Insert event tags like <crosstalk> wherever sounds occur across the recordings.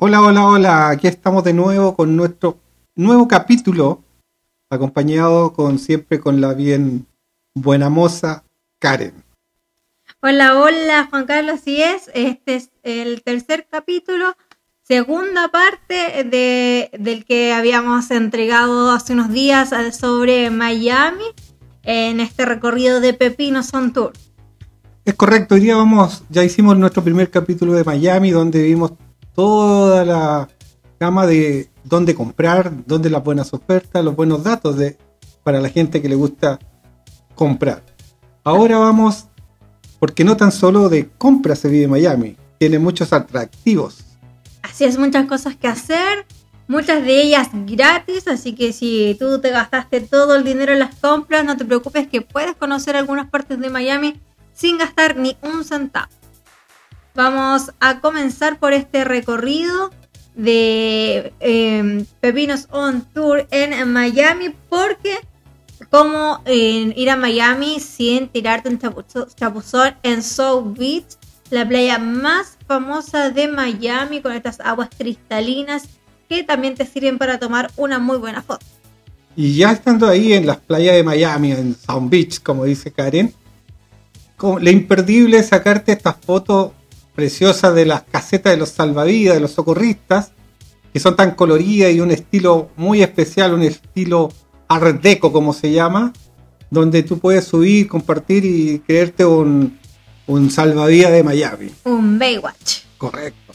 Hola, hola, hola. Aquí estamos de nuevo con nuestro nuevo capítulo, acompañado con siempre con la bien buena moza Karen. Hola, hola, Juan Carlos. Sí es, este es el tercer capítulo, segunda parte de, del que habíamos entregado hace unos días sobre Miami en este recorrido de Pepino Son Tour. Es correcto, hoy día vamos, ya hicimos nuestro primer capítulo de Miami, donde vimos toda la gama de dónde comprar, dónde las buenas ofertas, los buenos datos de, para la gente que le gusta comprar. Ahora vamos, porque no tan solo de compra se vive Miami, tiene muchos atractivos. Así es, muchas cosas que hacer, muchas de ellas gratis, así que si tú te gastaste todo el dinero en las compras, no te preocupes que puedes conocer algunas partes de Miami sin gastar ni un centavo. Vamos a comenzar por este recorrido de em, Pepinos on Tour en Miami porque como ir a Miami sin tirarte un chapuzón en South Beach, la playa más famosa de Miami con estas aguas cristalinas que también te sirven para tomar una muy buena foto. Y ya estando ahí en las playas de Miami, en South Beach, como dice Karen, lo imperdible es sacarte estas fotos preciosas de las casetas de los salvavidas, de los socorristas, que son tan coloridas y un estilo muy especial, un estilo art deco como se llama, donde tú puedes subir, compartir y creerte un, un salvavidas de Miami. Un Baywatch. Correcto.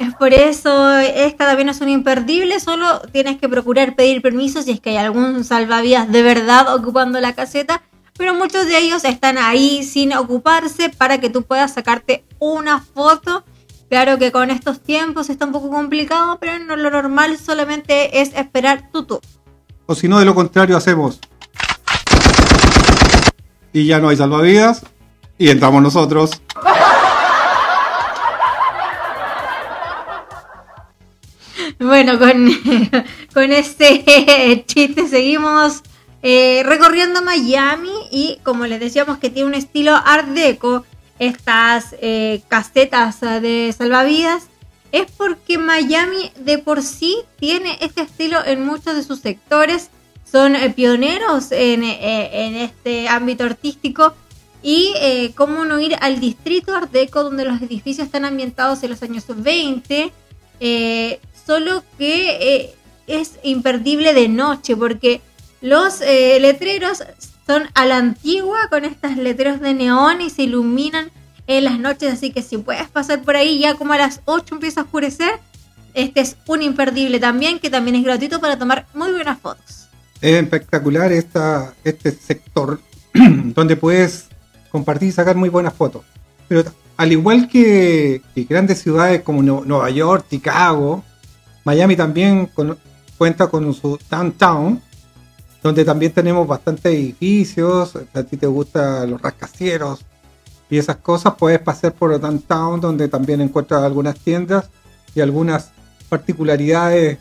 Es por eso, esta también es un imperdible, solo tienes que procurar pedir permiso si es que hay algún salvavidas de verdad ocupando la caseta, pero muchos de ellos están ahí sin ocuparse para que tú puedas sacarte una foto. Claro que con estos tiempos está un poco complicado, pero no, lo normal solamente es esperar tu turno. O si no, de lo contrario, hacemos. Y ya no hay salvavidas. Y entramos nosotros. <laughs> Bueno, con, <laughs> con este <laughs> chiste seguimos eh, recorriendo Miami y como les decíamos que tiene un estilo art deco, estas eh, casetas de salvavidas, es porque Miami de por sí tiene este estilo en muchos de sus sectores, son eh, pioneros en, en, este ámbito artístico y cómo no ir al distrito art deco donde los edificios están ambientados en los años 20 solo que es imperdible de noche porque los eh, letreros son a la antigua con estas letreros de neón y se iluminan en las noches, así que si puedes pasar por ahí ya como a las 8 empieza a oscurecer, este es un imperdible también que también es gratuito para tomar muy buenas fotos. Es espectacular esta, este sector <clears throat> donde puedes compartir y sacar muy buenas fotos. Pero al igual que, que grandes ciudades como Nueva York, Chicago, Miami también cuenta con su downtown, donde también tenemos bastantes edificios. A ti te gustan los rascacielos y esas cosas, puedes pasar por downtown, donde también encuentras algunas tiendas y algunas particularidades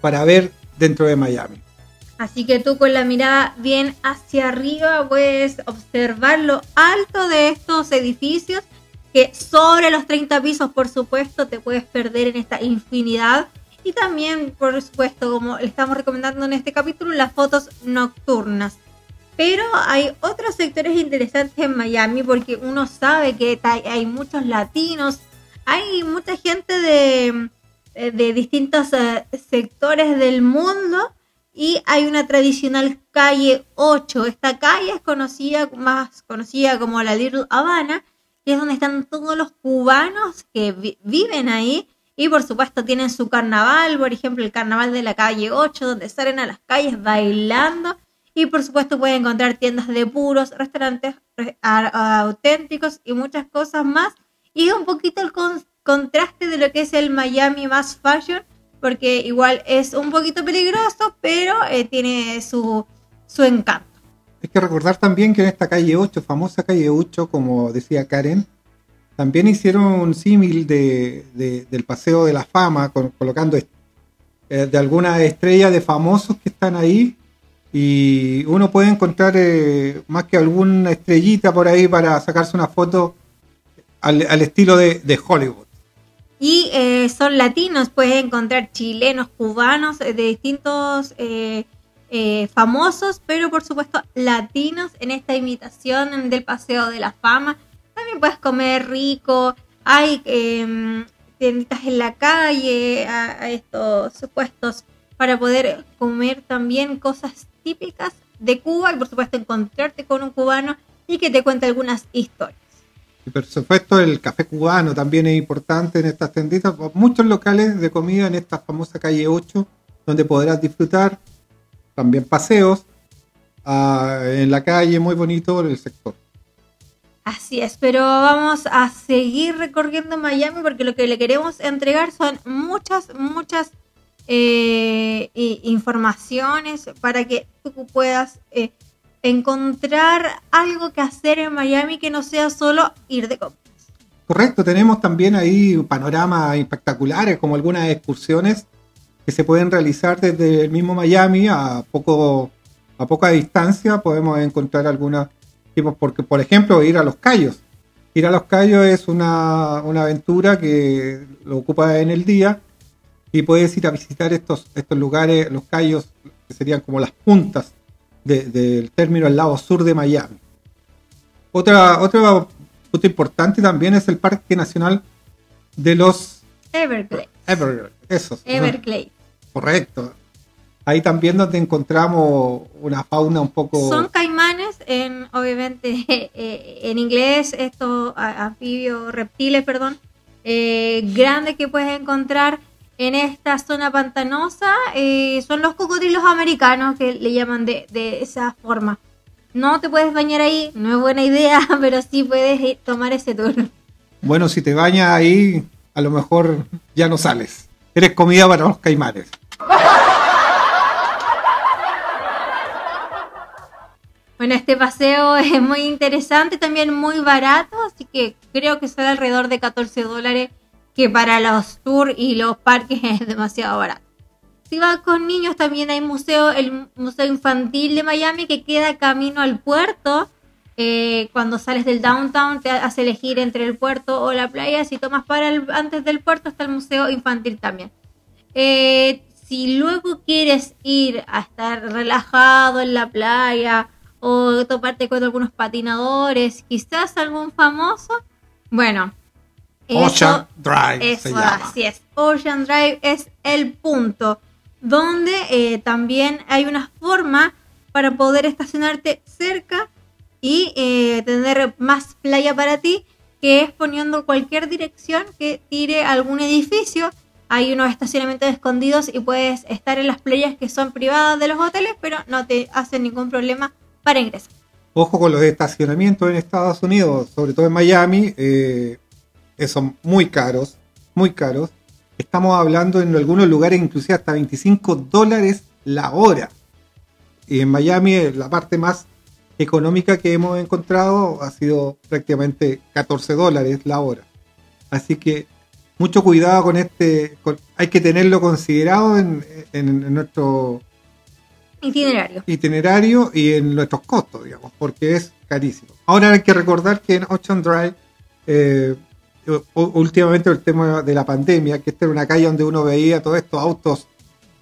para ver dentro de Miami. Así que tú con la mirada bien hacia arriba puedes observar lo alto de estos edificios que sobre los 30 pisos, por supuesto, te puedes perder en esta infinidad y también, por supuesto, como le estamos recomendando en este capítulo, las fotos nocturnas. Pero hay otros sectores interesantes en Miami porque uno sabe que hay muchos latinos, hay mucha gente de, de distintos eh, sectores del mundo y hay una tradicional calle 8. Esta calle es conocida, más conocida como la Little Havana, que es donde están todos los cubanos que viven ahí y por supuesto tienen su carnaval, por ejemplo el carnaval de la calle 8, donde salen a las calles bailando. Y por supuesto pueden encontrar tiendas de puros, restaurantes auténticos y muchas cosas más. Y un poquito el contraste de lo que es el Miami más fashion, porque igual es un poquito peligroso, pero eh, tiene su, su encanto. Hay que recordar también que en esta calle 8, famosa calle 8, como decía Karen, también hicieron un símil de, del Paseo de la Fama, colocando eh, de algunas estrellas de famosos que están ahí. Y uno puede encontrar eh, más que alguna estrellita por ahí para sacarse una foto al, al estilo de, Hollywood. Y eh, son latinos, puedes encontrar chilenos, cubanos, eh, de distintos eh, famosos, pero por supuesto latinos en esta imitación del Paseo de la Fama. También puedes comer rico, hay eh, tienditas en la calle, a, estos puestos para poder comer también cosas típicas de Cuba y por supuesto encontrarte con un cubano y que te cuente algunas historias. Y por supuesto el café cubano también es importante en estas tenditas, muchos locales de comida en esta famosa calle 8, donde podrás disfrutar también paseos ah, en la calle, muy bonito el sector. Así es, pero vamos a seguir recorriendo Miami porque lo que le queremos entregar son muchas, muchas eh, informaciones para que tú puedas eh, encontrar algo que hacer en Miami que no sea solo ir de compras. Correcto, tenemos también ahí panoramas espectaculares como algunas excursiones que se pueden realizar desde el mismo Miami a poco a poca distancia podemos encontrar algunos porque por ejemplo ir a los Cayos. Ir a los Cayos es una, una aventura que lo ocupa en el día y puedes ir a visitar estos, estos lugares, los Cayos, que serían como las puntas de- del término al lado sur de Miami. Otra, otro punto importante también es el Parque Nacional de los Everglades. Everglades. Esos, ¿no? Everglades. Correcto. Ahí también donde encontramos una fauna un poco... Son caimanes, en, obviamente <laughs> eh, en inglés, estos anfibios, reptiles, perdón, eh, grandes que puedes encontrar en esta zona pantanosa. eh, son los cocodrilos americanos que le llaman de, de esa forma. No te puedes bañar ahí, no es buena idea, <laughs> pero sí puedes tomar ese tour. Bueno, si te bañas ahí, a lo mejor ya no sales. Eres comida para los caimanes. Este paseo <laughs> es muy interesante, también muy barato, así que creo que sale alrededor de 14 dólares, que para los tours y los parques <laughs> es demasiado barato. Si vas con niños, también hay museo, el Museo Infantil de Miami, que queda camino al puerto. Eh, cuando sales del downtown, te hace elegir entre el puerto o la playa. Si tomas para antes del puerto, está el Museo Infantil también. Eh, si luego quieres ir a estar relajado en la playa o toparte con algunos patinadores, quizás algún famoso, bueno. Ocean Drive eso se llama. así es. Ocean Drive es el punto donde eh, también hay una forma para poder estacionarte cerca y eh, tener más playa para ti, que es poniendo cualquier dirección que tire algún edificio. Hay unos estacionamientos escondidos y puedes estar en las playas que son privadas de los hoteles, pero no te hacen ningún problema para ingresar. Ojo con los estacionamientos en Estados Unidos, sobre todo en Miami, eh, son muy caros, muy caros. Estamos hablando en algunos lugares inclusive hasta 25 dólares la hora. Y en Miami eh, la parte más económica que hemos encontrado ha sido prácticamente 14 dólares la hora. Así que mucho cuidado con este, hay que tenerlo considerado en nuestro Itinerario. itinerario y en nuestros costos, digamos, porque es carísimo. Ahora hay que recordar que en Ocean Drive, eh, últimamente el tema de la pandemia, que esta era una calle donde uno veía todos estos autos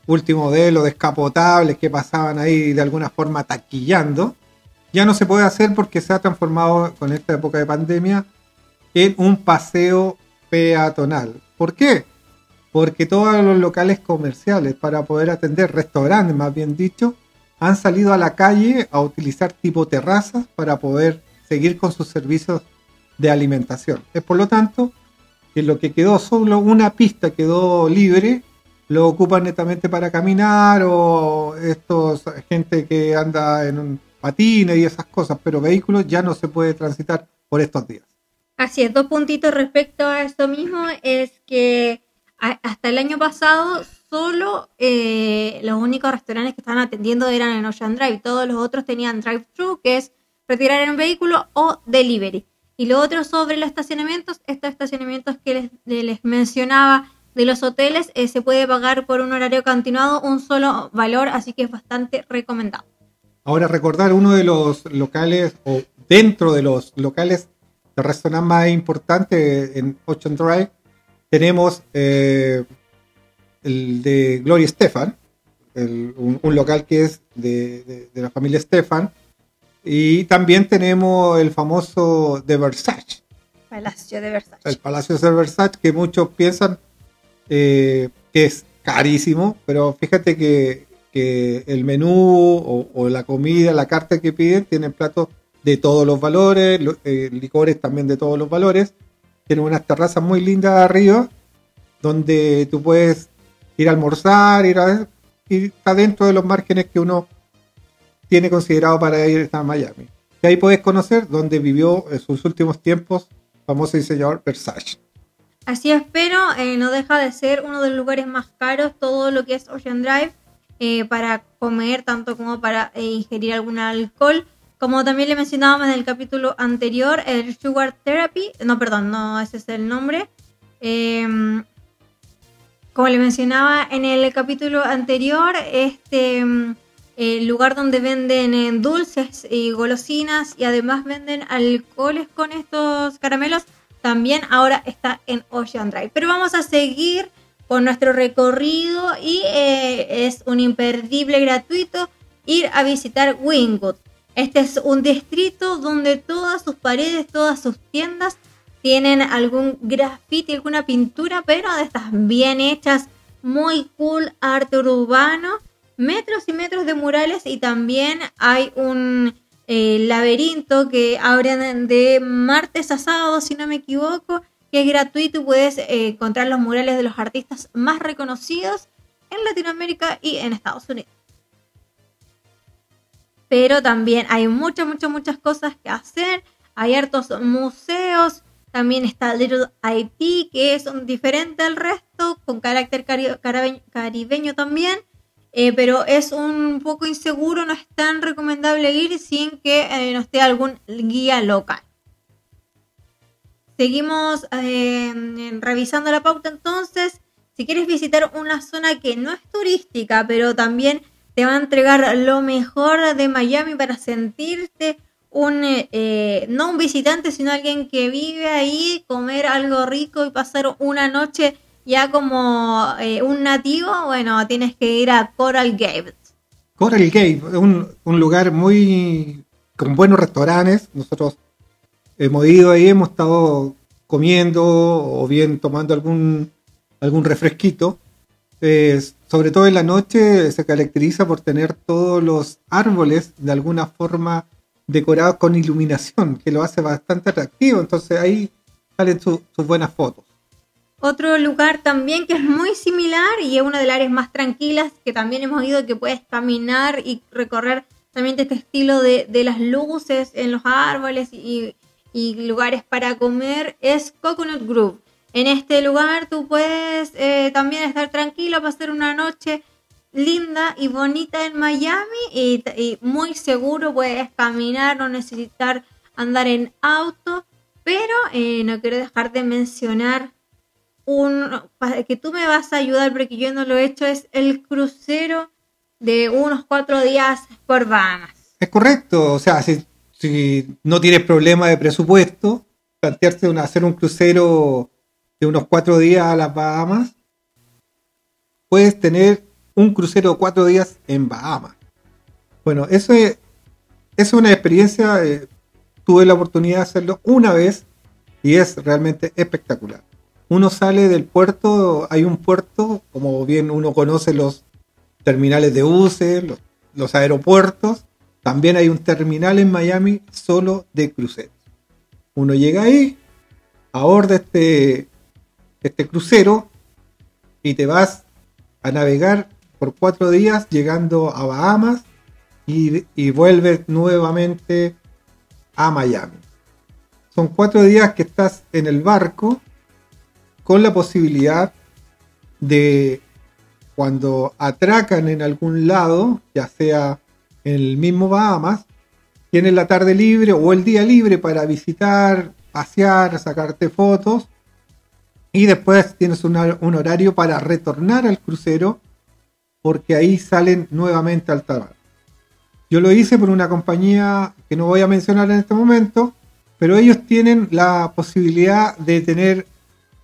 último modelo, descapotables, que pasaban ahí de alguna forma taquillando, ya no se puede hacer porque se ha transformado con esta época de pandemia en un paseo peatonal. ¿Por qué? Porque todos los locales comerciales para poder atender, restaurantes más bien dicho, han salido a la calle a utilizar tipo terrazas para poder seguir con sus servicios de alimentación. Es por lo tanto que lo que quedó solo una pista quedó libre, lo ocupan netamente para caminar o estos gente que anda en un patines y esas cosas, pero vehículos ya no se puede transitar por estos días. Así es, dos puntitos respecto a esto mismo es que hasta el año pasado solo eh, los únicos restaurantes que estaban atendiendo eran en Ocean Drive, todos los otros tenían drive-thru, que es retirar en vehículo o delivery. Y lo otro sobre los estacionamientos, estos estacionamientos que les, de- les mencionaba de los hoteles, eh, se puede pagar por un horario continuado un solo valor, así que es bastante recomendado. Ahora recordar uno de los locales o dentro de los locales de restaurantes más importantes en Ocean Drive. Tenemos eh, el de Gloria Stefan, el- un, un local que es de, de- de la familia Stefan. Y también tenemos el famoso de Versace, Palacio de Versace. el Palacio de Versace, que muchos piensan eh, que es carísimo, pero fíjate que, que el menú o, o la comida, la carta que piden, tienen platos de todos los valores, lo- eh, licores también de todos los valores. Tienen unas terrazas muy lindas arriba, donde tú puedes ir a almorzar, ir a, está dentro de los márgenes que uno tiene considerado para ir a Miami. Y ahí puedes conocer dónde vivió en sus últimos tiempos famoso diseñador Versace. Así es, pero eh, no deja de ser uno de los lugares más caros, todo lo que es Ocean Drive, eh, para comer, tanto como para eh, ingerir algún alcohol. Como también le mencionábamos en el capítulo anterior, el Sugar Therapy, no, perdón, no, ese es el nombre. Em, como le mencionaba en el capítulo anterior, este el lugar donde venden eh, dulces y golosinas y además venden alcoholes con estos caramelos también ahora está en Ocean Drive. Pero vamos a seguir con nuestro recorrido y eh, es un imperdible gratuito ir a visitar Wingwood. Este es un distrito donde todas sus paredes, todas sus tiendas tienen algún graffiti, alguna pintura, pero de estas bien hechas, muy cool, arte urbano, metros y metros de murales y también hay un eh, laberinto que abren de martes a sábado, si no me equivoco, que es gratuito y puedes eh, encontrar los murales de los artistas más reconocidos en Latinoamérica y en Estados Unidos. Pero también hay muchas, muchas, muchas cosas que hacer. Hay hartos museos. También está Little Haití, que es diferente al resto, con carácter caribeño también. Eh, pero es un poco inseguro, no es tan recomendable ir sin que eh, no esté algún guía local. Seguimos eh, revisando la pauta entonces. Si quieres visitar una zona que no es turística, pero también te va a entregar lo mejor de Miami para sentirte un, eh, no un visitante, sino alguien que vive ahí, comer algo rico y pasar una noche ya como eh, un nativo, bueno, tienes que ir a Coral Gables. Coral Gate, un, un lugar muy con buenos restaurantes. Nosotros hemos ido ahí, hemos estado comiendo o bien tomando algún, algún refresquito. Eh, sobre todo en la noche se caracteriza por tener todos los árboles de alguna forma decorados con iluminación, que lo hace bastante atractivo. Entonces ahí salen su- sus buenas fotos. Otro lugar también que es muy similar y es una de las áreas más tranquilas que también hemos ido que puedes caminar y recorrer también este estilo de, de las luces en los árboles y, y lugares para comer es Coconut Grove. En este lugar tú puedes eh, también estar tranquilo, pasar una noche linda y bonita en Miami y, muy seguro puedes caminar, no necesitar andar en auto, pero eh, no quiero dejar de mencionar un que tú me vas a ayudar porque yo no lo he hecho es el crucero de unos cuatro días por Bahamas. Es correcto, o sea, si, si no tienes problema de presupuesto, plantearse una- hacer un crucero de unos cuatro días a las Bahamas, puedes tener un crucero cuatro días en Bahamas. Bueno, eso es, es una experiencia, eh, tuve la oportunidad de hacerlo una vez y es realmente espectacular. Uno sale del puerto, hay un puerto, como bien uno conoce los terminales de buses, los, los aeropuertos, también hay un terminal en Miami solo de cruceros. Uno llega ahí, aborda este, este crucero y te vas a navegar por cuatro días llegando a Bahamas y, y vuelves nuevamente a Miami. Son cuatro días que estás en el barco con la posibilidad de cuando atracan en algún lado, ya sea en el mismo Bahamas, tienes la tarde libre o el día libre para visitar, pasear, sacarte fotos y después tienes un horario para retornar al crucero porque ahí salen nuevamente al mar. Yo lo hice por una compañía que no voy a mencionar en este momento, pero ellos tienen la posibilidad de tener,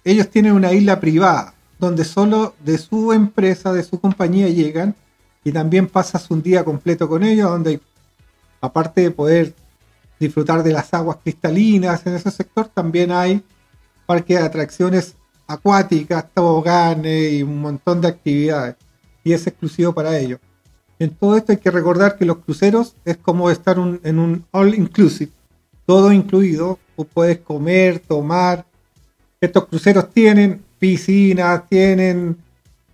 ellos tienen una isla privada, donde solo de su empresa, de su compañía llegan, y también pasas un día completo con ellos, donde aparte de poder disfrutar de las aguas cristalinas en ese sector, también hay parques de atracciones acuáticas, toboganes y un montón de actividades. Y es exclusivo para ellos. En todo esto hay que recordar que los cruceros es como estar en un all inclusive, todo incluido. Tú puedes comer, tomar. Estos cruceros tienen piscinas, tienen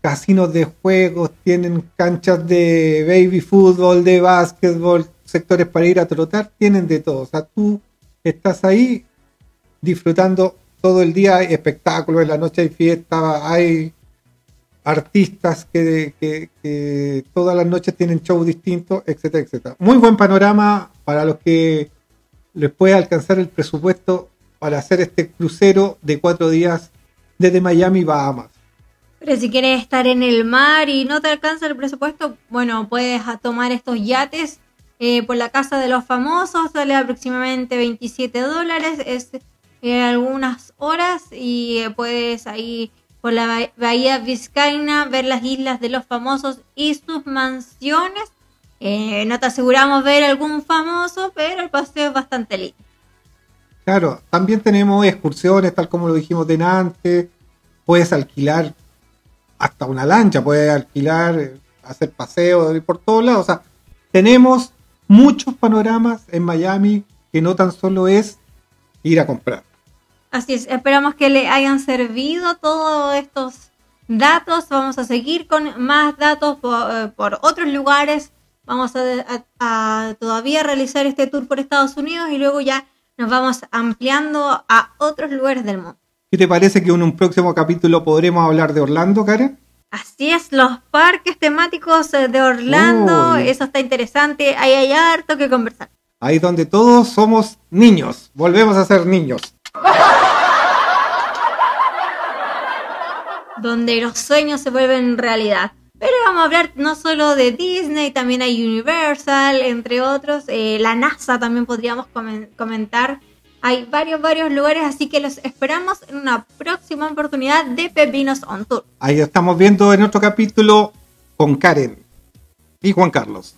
casinos de juegos, tienen canchas de baby fútbol, de básquetbol, sectores para ir a trotar, tienen de todo. O sea, tú estás ahí disfrutando todo el día, hay espectáculos, en la noche hay fiesta, hay artistas que, todas las noches tienen shows distintos, etcétera, etcétera. Muy buen panorama para los que les puede alcanzar el presupuesto para hacer este crucero de cuatro días desde Miami, Bahamas. Pero si quieres estar en el mar y no te alcanza el presupuesto, bueno, puedes tomar estos yates eh, por la casa de los famosos, sale aproximadamente 27 dólares, es eh, algunas horas y eh, puedes ahí por la bahía Vizcaína ver las islas de los famosos y sus mansiones. no te aseguramos ver algún famoso, pero el paseo es bastante lindo. Claro, también tenemos excursiones, tal como lo dijimos de antes. Puedes alquilar hasta una lancha, puede alquilar, hacer paseos por todos lados. O sea, tenemos muchos panoramas en Miami que no tan solo es ir a comprar. Así es, esperamos que le hayan servido todos estos datos. Vamos a seguir con más datos por, eh, otros lugares. Vamos a, todavía realizar este tour por Estados Unidos y luego ya nos vamos ampliando a otros lugares del mundo. ¿Qué te parece que en un próximo capítulo podremos hablar de Orlando, Karen? Así es, los parques temáticos eh, de Orlando, eso está interesante, ahí hay harto que conversar. Ahí donde todos somos niños, volvemos a ser niños. <laughs> donde los sueños se vuelven realidad. Pero vamos a hablar no solo de Disney, también hay Universal, entre otros. Eh, la NASA también podríamos comentar hay varios, varios lugares, así que los esperamos en una próxima oportunidad de Pepinos on Tour. Ahí estamos viendo en otro capítulo con Karen y Juan Carlos.